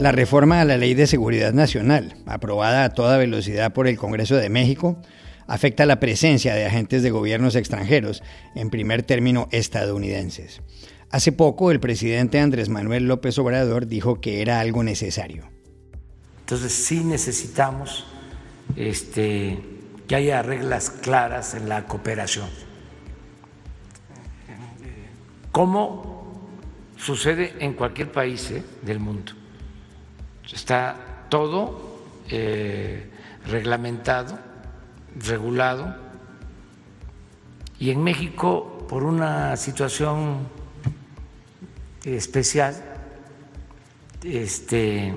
La reforma a la Ley de Seguridad Nacional, aprobada a toda velocidad por el Congreso de México, afecta la presencia de agentes de gobiernos extranjeros, en primer término estadounidenses. Hace poco el presidente Andrés Manuel López Obrador dijo que era algo necesario. Entonces sí necesitamos este, que haya reglas claras en la cooperación. Como sucede en cualquier país ¿eh? del mundo está todo eh, reglamentado, regulado, y en México, por una situación especial, este,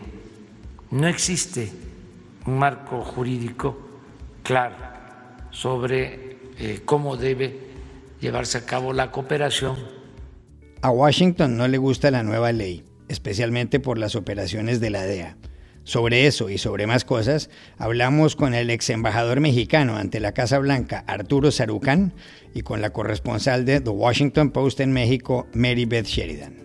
no existe un marco jurídico claro sobre eh, cómo debe llevarse a cabo la cooperación. A Washington no le gusta la nueva ley especialmente por las operaciones de la DEA. Sobre eso y sobre más cosas, hablamos con el ex embajador mexicano ante la Casa Blanca, Arturo Sarucán, y con la corresponsal de The Washington Post en México, Mary Beth Sheridan.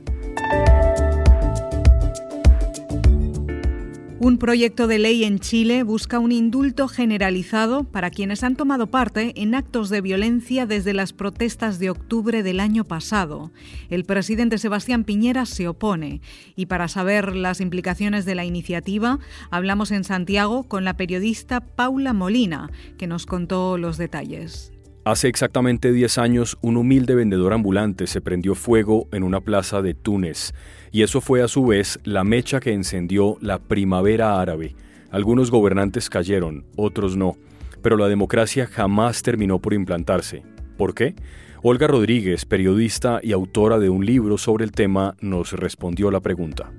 Un proyecto de ley en Chile busca un indulto generalizado para quienes han tomado parte en actos de violencia desde las protestas de octubre del año pasado. El presidente Sebastián Piñera se opone y para saber las implicaciones de la iniciativa hablamos en Santiago con la periodista Paula Molina, que nos contó los detalles. Hace exactamente 10 años, un humilde vendedor ambulante se prendió fuego en una plaza de Túnez, y eso fue a su vez la mecha que encendió la primavera árabe. Algunos gobernantes cayeron, otros no, pero la democracia jamás terminó por implantarse. ¿Por qué? Olga Rodríguez, periodista y autora de un libro sobre el tema, nos respondió la pregunta.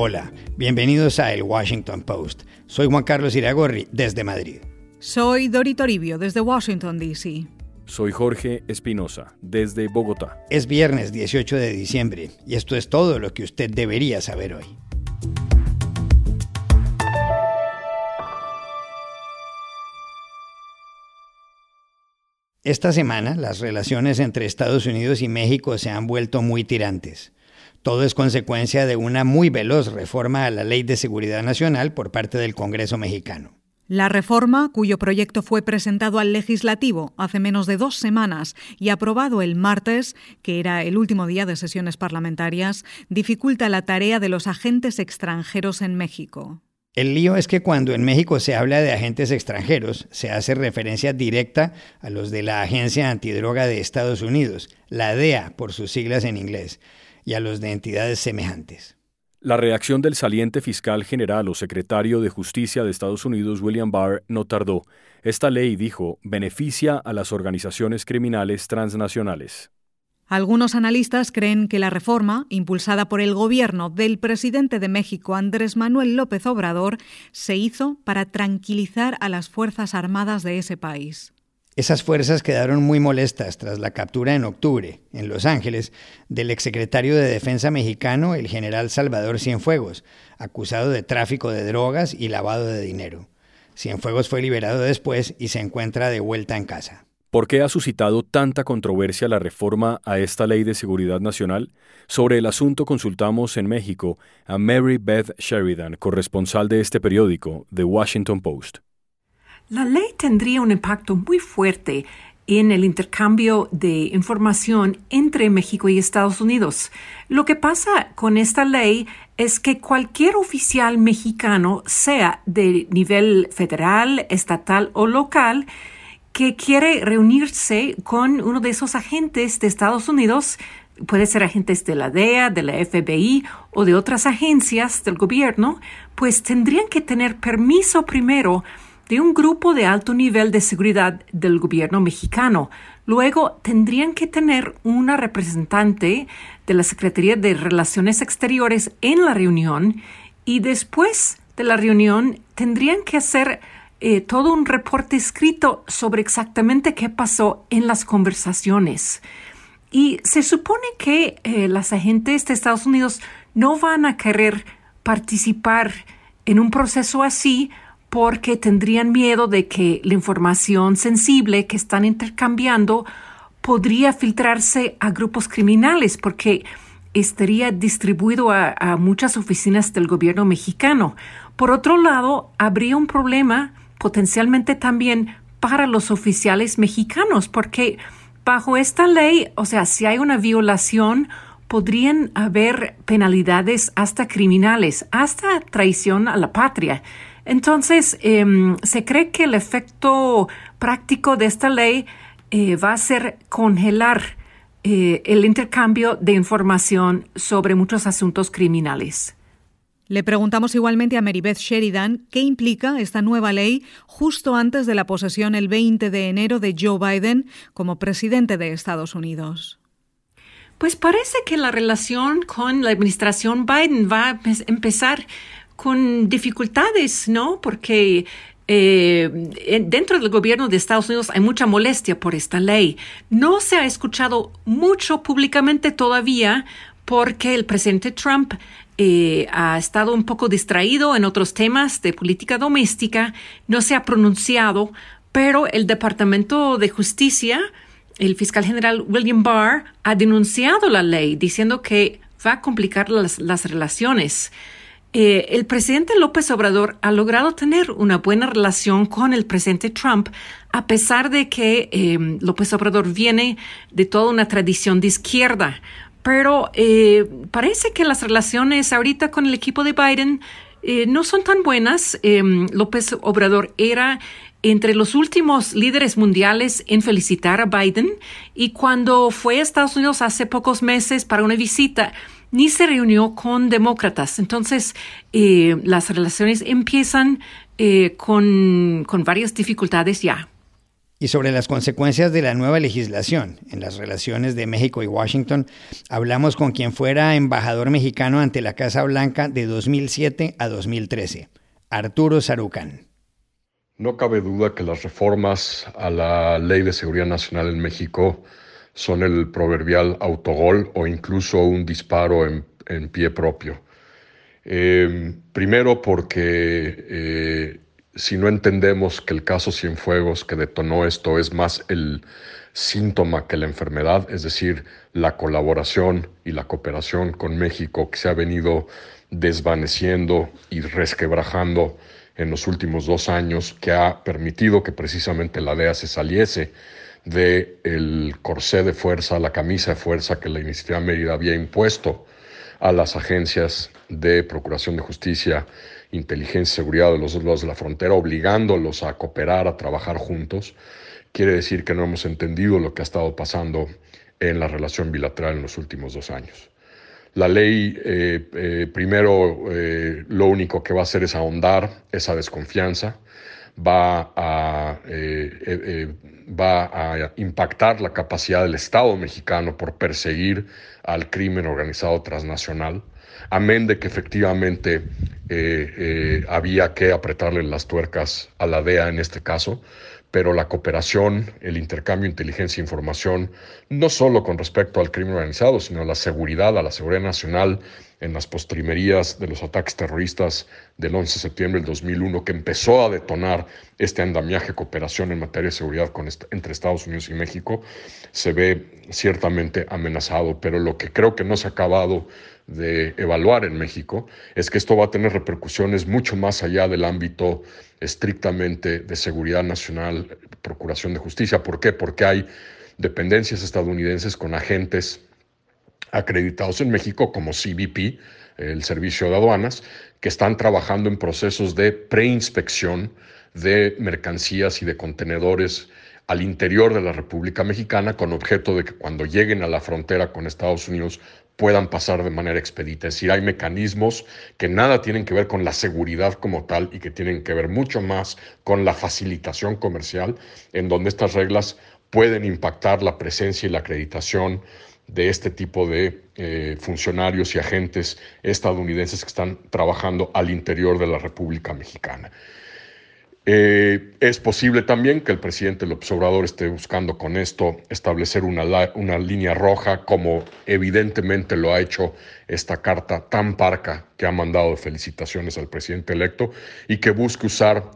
Hola, bienvenidos a El Washington Post. Soy Juan Carlos Iragorri, desde Madrid. Soy Dori Toribio, desde Washington, D.C. Soy Jorge Espinosa, desde Bogotá. Es viernes 18 de diciembre y esto es todo lo que usted debería saber hoy. Esta semana las relaciones entre Estados Unidos y México se han vuelto muy tirantes. Todo es consecuencia de una muy veloz reforma a la Ley de Seguridad Nacional por parte del Congreso mexicano. La reforma, cuyo proyecto fue presentado al legislativo hace menos de dos semanas y aprobado el martes, que era el último día de sesiones parlamentarias, dificulta la tarea de los agentes extranjeros en México. El lío es que cuando en México se habla de agentes extranjeros, se hace referencia directa a los de la Agencia Antidroga de Estados Unidos, la DEA por sus siglas en inglés y a los de entidades semejantes. La reacción del saliente fiscal general o secretario de Justicia de Estados Unidos, William Barr, no tardó. Esta ley, dijo, beneficia a las organizaciones criminales transnacionales. Algunos analistas creen que la reforma, impulsada por el gobierno del presidente de México, Andrés Manuel López Obrador, se hizo para tranquilizar a las Fuerzas Armadas de ese país. Esas fuerzas quedaron muy molestas tras la captura en octubre, en Los Ángeles, del exsecretario de Defensa mexicano, el general Salvador Cienfuegos, acusado de tráfico de drogas y lavado de dinero. Cienfuegos fue liberado después y se encuentra de vuelta en casa. ¿Por qué ha suscitado tanta controversia la reforma a esta ley de seguridad nacional? Sobre el asunto consultamos en México a Mary Beth Sheridan, corresponsal de este periódico, The Washington Post. La ley tendría un impacto muy fuerte en el intercambio de información entre México y Estados Unidos. Lo que pasa con esta ley es que cualquier oficial mexicano, sea de nivel federal, estatal o local, que quiere reunirse con uno de esos agentes de Estados Unidos, puede ser agentes de la DEA, de la FBI o de otras agencias del gobierno, pues tendrían que tener permiso primero de un grupo de alto nivel de seguridad del gobierno mexicano. Luego tendrían que tener una representante de la Secretaría de Relaciones Exteriores en la reunión y después de la reunión tendrían que hacer eh, todo un reporte escrito sobre exactamente qué pasó en las conversaciones. Y se supone que eh, las agentes de Estados Unidos no van a querer participar en un proceso así porque tendrían miedo de que la información sensible que están intercambiando podría filtrarse a grupos criminales porque estaría distribuido a, a muchas oficinas del gobierno mexicano. Por otro lado, habría un problema potencialmente también para los oficiales mexicanos, porque bajo esta ley, o sea, si hay una violación, podrían haber penalidades hasta criminales, hasta traición a la patria. Entonces, em, se cree que el efecto práctico de esta ley eh, va a ser congelar eh, el intercambio de información sobre muchos asuntos criminales. Le preguntamos igualmente a Marybeth Sheridan qué implica esta nueva ley justo antes de la posesión el 20 de enero de Joe Biden como presidente de Estados Unidos. Pues parece que la relación con la administración Biden va a empezar con dificultades, ¿no? Porque eh, dentro del gobierno de Estados Unidos hay mucha molestia por esta ley. No se ha escuchado mucho públicamente todavía porque el presidente Trump eh, ha estado un poco distraído en otros temas de política doméstica, no se ha pronunciado, pero el Departamento de Justicia, el fiscal general William Barr, ha denunciado la ley diciendo que va a complicar las, relaciones. Eh, el presidente López Obrador ha logrado tener una buena relación con el presidente Trump, a pesar de que eh, López Obrador viene de toda una tradición de izquierda pero eh, parece que las relaciones ahorita con el equipo de Biden eh, no son tan buenas. Em, López Obrador era entre los últimos líderes mundiales en felicitar a Biden y cuando fue a Estados Unidos hace pocos meses para una visita, ni se reunió con demócratas. Entonces, eh, las relaciones empiezan con, con varias dificultades ya y sobre las consecuencias de la nueva legislación en las relaciones de México y Washington, hablamos con quien fuera embajador mexicano ante la Casa Blanca de 2007 a 2013, Arturo Sarucán. No cabe duda que las reformas a la Ley de Seguridad Nacional en México son el proverbial autogol o incluso un disparo en, pie propio. Eh, primero porque eh, si no entendemos que el caso Cienfuegos que detonó esto es más el síntoma que la enfermedad, es decir, la colaboración y la cooperación con México que se ha venido desvaneciendo y resquebrajando en los últimos dos años, que ha permitido que precisamente la DEA se saliese del el corsé de fuerza, la camisa de fuerza que la Iniciativa Mérida había impuesto a las agencias de Procuración de Justicia inteligencia y seguridad de los dos lados de la frontera, obligándolos a cooperar, a trabajar juntos, quiere decir que no hemos entendido lo que ha estado pasando en la relación bilateral en los últimos dos años. La ley, eh, eh, primero, eh, lo único que va a hacer es ahondar esa desconfianza, va a, va a impactar la capacidad del Estado mexicano por perseguir al crimen organizado transnacional amén de que efectivamente eh, eh, había que apretarle las tuercas a la DEA en este caso, pero la cooperación, el intercambio de inteligencia e información, no solo con respecto al crimen organizado, sino a la seguridad, a la seguridad nacional, en las postrimerías de los ataques terroristas del 11 de septiembre del 2001, que empezó a detonar este andamiaje de cooperación en materia de seguridad entre Estados Unidos y México, se ve ciertamente amenazado, pero lo que creo que no se ha acabado de evaluar en México es que esto va a tener repercusiones mucho más allá del ámbito estrictamente de seguridad nacional, procuración de justicia. ¿Por qué? Porque hay dependencias estadounidenses con agentes acreditados en México como CBP, el Servicio de Aduanas, que están trabajando en procesos de preinspección de mercancías y de contenedores al interior de la República Mexicana con objeto de que cuando lleguen a la frontera con Estados Unidos puedan pasar de manera expedita. Es decir, hay mecanismos que nada tienen que ver con la seguridad como tal y que tienen que ver mucho más con la facilitación comercial, en donde estas reglas pueden impactar la presencia y la acreditación de este tipo de eh, funcionarios y agentes estadounidenses que están trabajando al interior de la República Mexicana. Eh, es posible también que el presidente López Obrador esté buscando con esto establecer una, una línea roja, como evidentemente lo ha hecho esta carta tan parca que ha mandado felicitaciones al presidente electo y que busque usar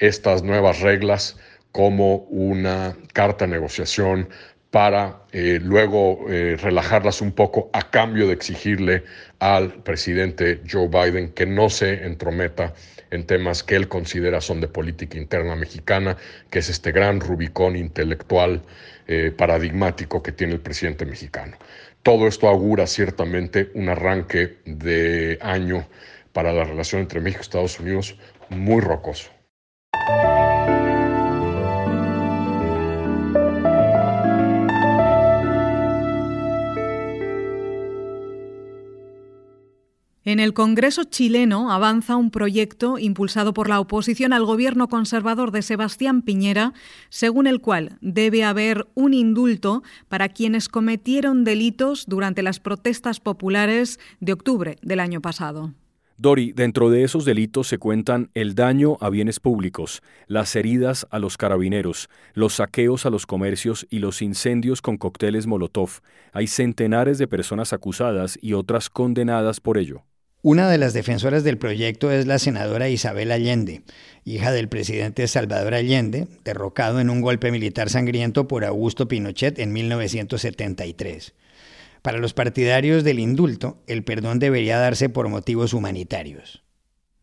estas nuevas reglas como una carta de negociación para eh, luego eh, relajarlas un poco a cambio de exigirle al presidente Joe Biden que no se entrometa en temas que él considera son de política interna mexicana, que es este gran Rubicón intelectual eh, paradigmático que tiene el presidente mexicano. Todo esto augura ciertamente un arranque de año para la relación entre México y Estados Unidos muy rocoso. En el Congreso chileno avanza un proyecto impulsado por la oposición al gobierno conservador de Sebastián Piñera, según el cual debe haber un indulto para quienes cometieron delitos durante las protestas populares de octubre del año pasado. Dori, dentro de esos delitos se cuentan el daño a bienes públicos, las heridas a los carabineros, los saqueos a los comercios y los incendios con cócteles Molotov. Hay centenares de personas acusadas y otras condenadas por ello. Una de las defensoras del proyecto es la senadora Isabel Allende, hija del presidente Salvador Allende, derrocado en un golpe militar sangriento por Augusto Pinochet en 1973. Para los partidarios del indulto, el perdón debería darse por motivos humanitarios.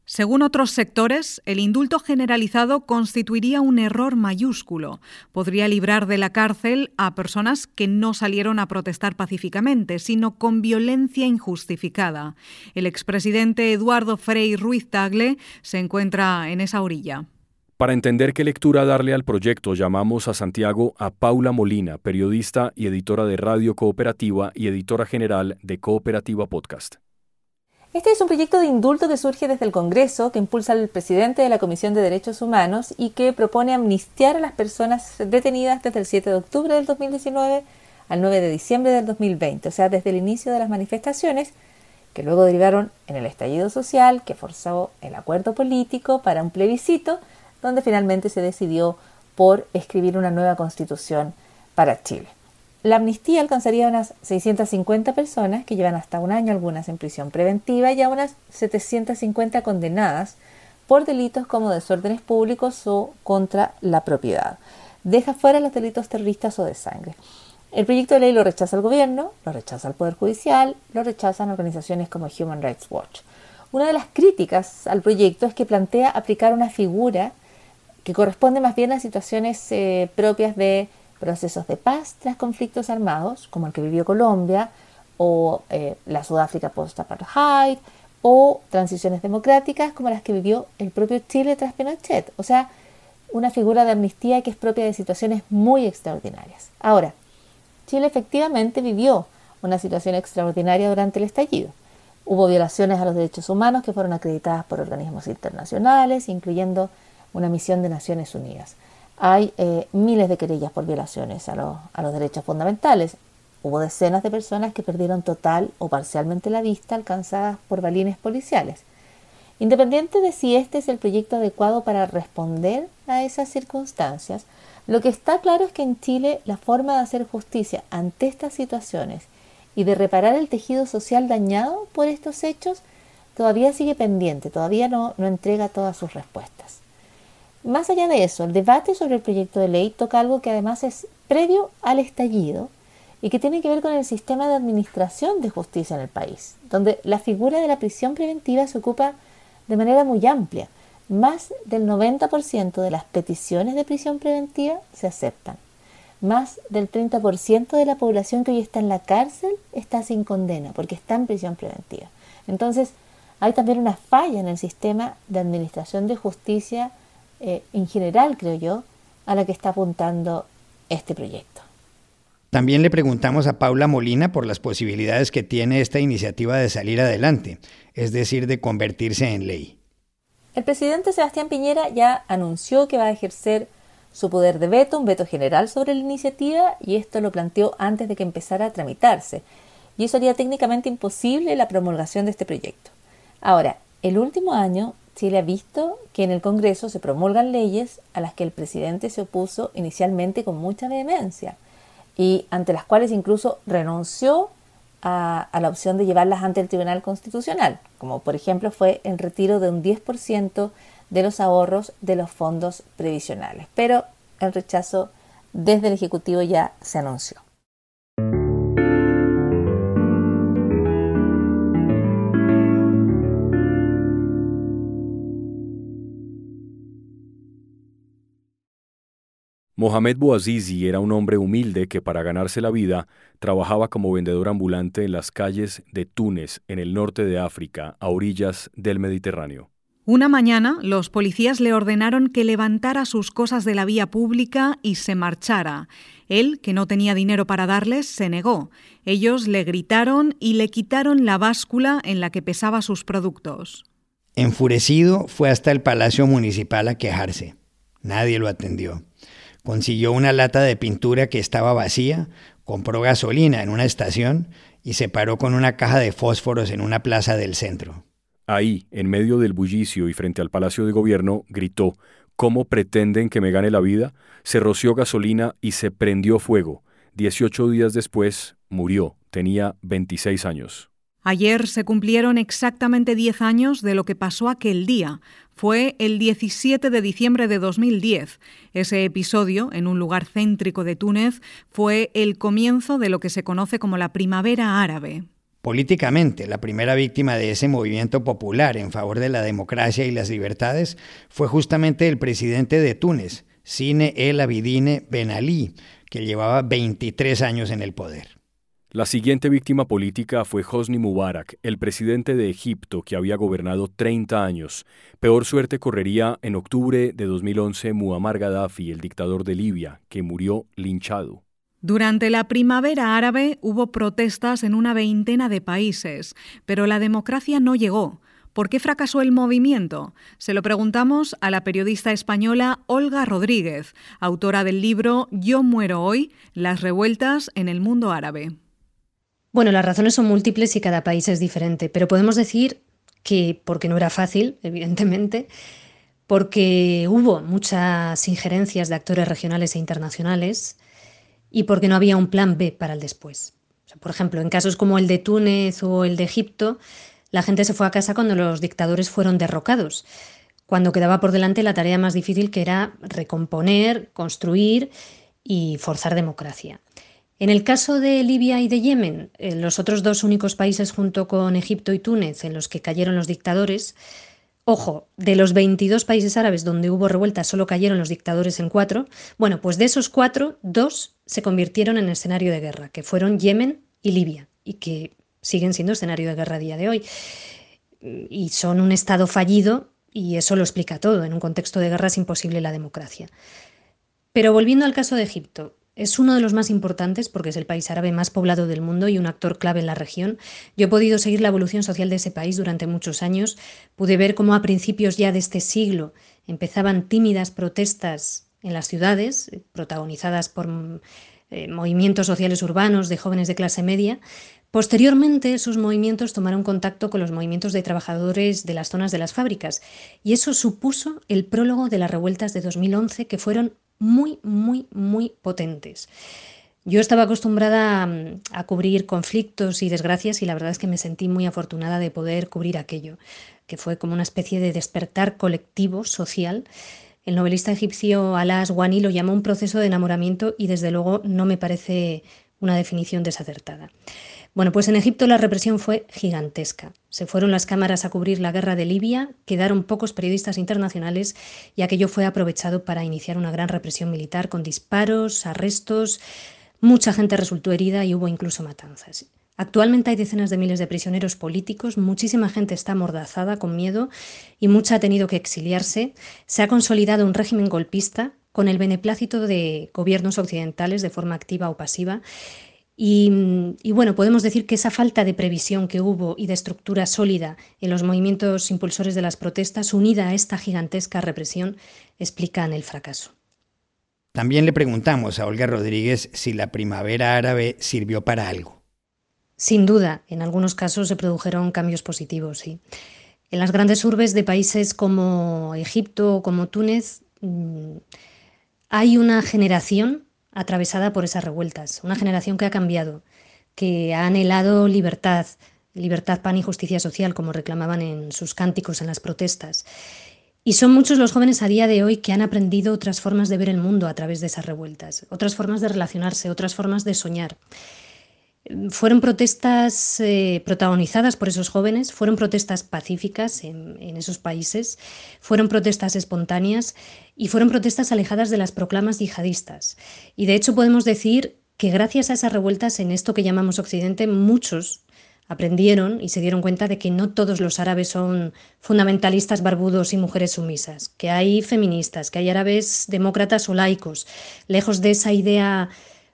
Según otros sectores, el indulto generalizado constituiría un error mayúsculo. Podría librar de la cárcel a personas que no salieron a protestar pacíficamente, sino con violencia injustificada. El expresidente Eduardo Frei Ruiz Tagle se encuentra en esa orilla. Para entender qué lectura darle al proyecto, llamamos a Santiago a Paula Molina, periodista y editora de Radio Cooperativa y editora general de Cooperativa Podcast. Este es un proyecto de indulto que surge desde el Congreso, que impulsa el presidente de la Comisión de Derechos Humanos y que propone amnistiar a las personas detenidas desde el 7 de octubre del 2019 al 9 de diciembre del 2020, o sea, desde el inicio de las manifestaciones, que luego derivaron en el estallido social que forzó el acuerdo político para un plebiscito, donde finalmente se decidió por escribir una nueva constitución para Chile. La amnistía alcanzaría a unas 650 personas que llevan hasta un año algunas en prisión preventiva y a unas 750 condenadas por delitos como desórdenes públicos o contra la propiedad. Deja fuera los delitos terroristas o de sangre. El proyecto de ley lo rechaza el gobierno, lo rechaza el Poder Judicial, lo rechazan organizaciones como Human Rights Watch. Una de las críticas al proyecto es que plantea aplicar una figura que corresponde más bien a situaciones eh, propias de procesos de paz tras conflictos armados, como el que vivió Colombia, o eh, la Sudáfrica post-apartheid, o transiciones democráticas como las que vivió el propio Chile tras Pinochet. O sea, una figura de amnistía que es propia de situaciones muy extraordinarias. Ahora, Chile efectivamente vivió una situación extraordinaria durante el estallido. Hubo violaciones a los derechos humanos que fueron acreditadas por organismos internacionales, incluyendo una misión de Naciones Unidas hay eh, miles de querellas por violaciones a, los derechos fundamentales. Hubo decenas de personas que perdieron total o parcialmente la vista alcanzadas por balines policiales. Independiente de si este es el proyecto adecuado para responder a esas circunstancias, lo que está claro es que en Chile la forma de hacer justicia ante estas situaciones y de reparar el tejido social dañado por estos hechos todavía sigue pendiente, todavía no entrega todas sus respuestas. Más allá de eso, el debate sobre el proyecto de ley toca algo que además es previo al estallido y que tiene que ver con el sistema de administración de justicia en el país, donde la figura de la prisión preventiva se ocupa de manera muy amplia. Más del 90% de las peticiones de prisión preventiva se aceptan. Más del 30% de la población que hoy está en la cárcel está sin condena porque está en prisión preventiva. Entonces, hay también una falla en el sistema de administración de justicia eh, en general, creo yo, a la que está apuntando este proyecto. También le preguntamos a Paula Molina por las posibilidades que tiene esta iniciativa de salir adelante, es decir, de convertirse en ley. El presidente Sebastián Piñera ya anunció que va a ejercer su poder de veto, un veto general sobre la iniciativa, y esto lo planteó antes de que empezara a tramitarse. Y eso haría técnicamente imposible la promulgación de este proyecto. Ahora, el último año Chile ha visto que en el Congreso se promulgan leyes a las que el presidente se opuso inicialmente con mucha vehemencia y ante las cuales incluso renunció a, la opción de llevarlas ante el Tribunal Constitucional, como por ejemplo fue el retiro de un 10% de los ahorros de los fondos previsionales. Pero el rechazo desde el Ejecutivo ya se anunció. Mohamed Bouazizi era un hombre humilde que para ganarse la vida trabajaba como vendedor ambulante en las calles de Túnez, en el norte de África, a orillas del Mediterráneo. Una mañana, los policías le ordenaron que levantara sus cosas de la vía pública y se marchara. Él, que no tenía dinero para darles, se negó. Ellos le gritaron y le quitaron la báscula en la que pesaba sus productos. Enfurecido, fue hasta el Palacio Municipal a quejarse. Nadie lo atendió. Consiguió una lata de pintura que estaba vacía, compró gasolina en una estación y se paró con una caja de fósforos en una plaza del centro. Ahí, en medio del bullicio y frente al Palacio de Gobierno, gritó ¿Cómo pretenden que me gane la vida? Se roció gasolina y se prendió fuego. Dieciocho días después, murió. Tenía 26 años. Ayer se cumplieron exactamente 10 años de lo que pasó aquel día. Fue el 17 de diciembre de 2010. Ese episodio, en un lugar céntrico de Túnez, fue el comienzo de lo que se conoce como la Primavera Árabe. Políticamente, la primera víctima de ese movimiento popular en favor de la democracia y las libertades fue justamente el presidente de Túnez, Sine El Abidine Ben Ali, que llevaba 23 años en el poder. La siguiente víctima política fue Hosni Mubarak, el presidente de Egipto que había gobernado 30 años. Peor suerte correría en octubre de 2011 Muammar Gaddafi, el dictador de Libia, que murió linchado. Durante la primavera árabe hubo protestas en una veintena de países, pero la democracia no llegó. ¿Por qué fracasó el movimiento? Se lo preguntamos a la periodista española Olga Rodríguez, autora del libro Yo muero hoy, las revueltas en el mundo árabe. Bueno, las razones son múltiples y cada país es diferente, pero podemos decir que, porque no era fácil, evidentemente, porque hubo muchas injerencias de actores regionales e internacionales y porque no había un plan B para el después. por ejemplo, en casos como el de Túnez o el de Egipto, la gente se fue a casa cuando los dictadores fueron derrocados, cuando quedaba por delante la tarea más difícil que era recomponer, construir y forzar democracia. En el caso de Libia y de Yemen, eh, los otros dos únicos países junto con Egipto y Túnez en los que cayeron los dictadores, ojo, de los 22 países árabes donde hubo revueltas solo cayeron los dictadores en cuatro, bueno, pues de esos cuatro, dos se convirtieron en escenario de guerra, que fueron Yemen y Libia, y que siguen siendo escenario de guerra a día de hoy. Y son un Estado fallido, y eso lo explica todo. En un contexto de guerra es imposible la democracia. Pero volviendo al caso de Egipto, es uno de los más importantes porque es el país árabe más poblado del mundo y un actor clave en la región. Yo he podido seguir la evolución social de ese país durante muchos años. Pude ver cómo a principios ya de este siglo empezaban tímidas protestas en las ciudades, protagonizadas por eh, movimientos sociales urbanos de jóvenes de clase media. Posteriormente, esos movimientos tomaron contacto con los movimientos de trabajadores de las zonas de las fábricas, y eso supuso el prólogo de las revueltas de 2011, que fueron muy, muy, muy potentes. Yo estaba acostumbrada mm, a, cubrir conflictos y desgracias y la verdad es que me sentí muy afortunada de poder cubrir aquello, que fue como una especie de despertar colectivo social. El novelista egipcio Alas Wani lo llamó un proceso de enamoramiento y desde luego no me parece una definición desacertada. Bueno, pues en Egipto la represión fue gigantesca. Se fueron las cámaras a cubrir la guerra de Libia, quedaron pocos periodistas internacionales y aquello fue aprovechado para iniciar una gran represión militar con disparos, arrestos, mucha gente resultó herida y hubo incluso matanzas. Actualmente hay decenas de miles de prisioneros políticos, muchísima gente está amordazada con miedo y mucha ha tenido que exiliarse. Se ha consolidado un régimen golpista con el beneplácito de gobiernos occidentales de forma activa o pasiva y, bueno, podemos decir que esa falta de previsión que hubo y de estructura sólida en los movimientos impulsores de las protestas, unida a esta gigantesca represión, explican el fracaso. También le preguntamos a Olga Rodríguez si la primavera árabe sirvió para algo. Sin duda, en algunos casos se produjeron cambios positivos, sí. En las grandes urbes de países como Egipto o como Túnez mm, hay una generación atravesada por esas revueltas, una generación que ha cambiado, que ha anhelado libertad, libertad, pan y justicia social, como reclamaban en sus cánticos en las protestas. Y son muchos los jóvenes a día de hoy que han aprendido otras formas de ver el mundo a través de esas revueltas, otras formas de relacionarse, otras formas de soñar. Fueron protestas eh, protagonizadas por esos jóvenes, fueron protestas pacíficas en, en, esos países, fueron protestas espontáneas y fueron protestas alejadas de las proclamas yihadistas. Y de hecho podemos decir que gracias a esas revueltas en esto que llamamos Occidente, muchos aprendieron y se dieron cuenta de que no todos los árabes son fundamentalistas barbudos y mujeres sumisas, que hay feministas, que hay árabes demócratas o laicos, lejos de esa idea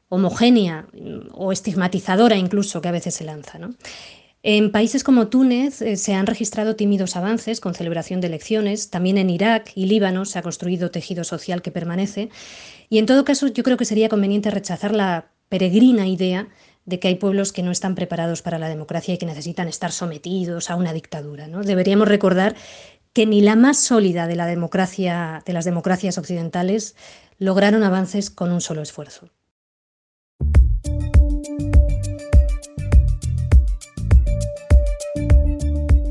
homogénea o estigmatizadora incluso que a veces se lanza. En países como Túnez eh, se han registrado tímidos avances con celebración de elecciones, también en Irak y Líbano se ha construido tejido social que permanece, y en todo caso yo creo que sería conveniente rechazar la peregrina idea de que hay pueblos que no están preparados para la democracia y que necesitan estar sometidos a una dictadura. ¿no? Deberíamos recordar que ni la más sólida de, las democracias occidentales lograron avances con un solo esfuerzo.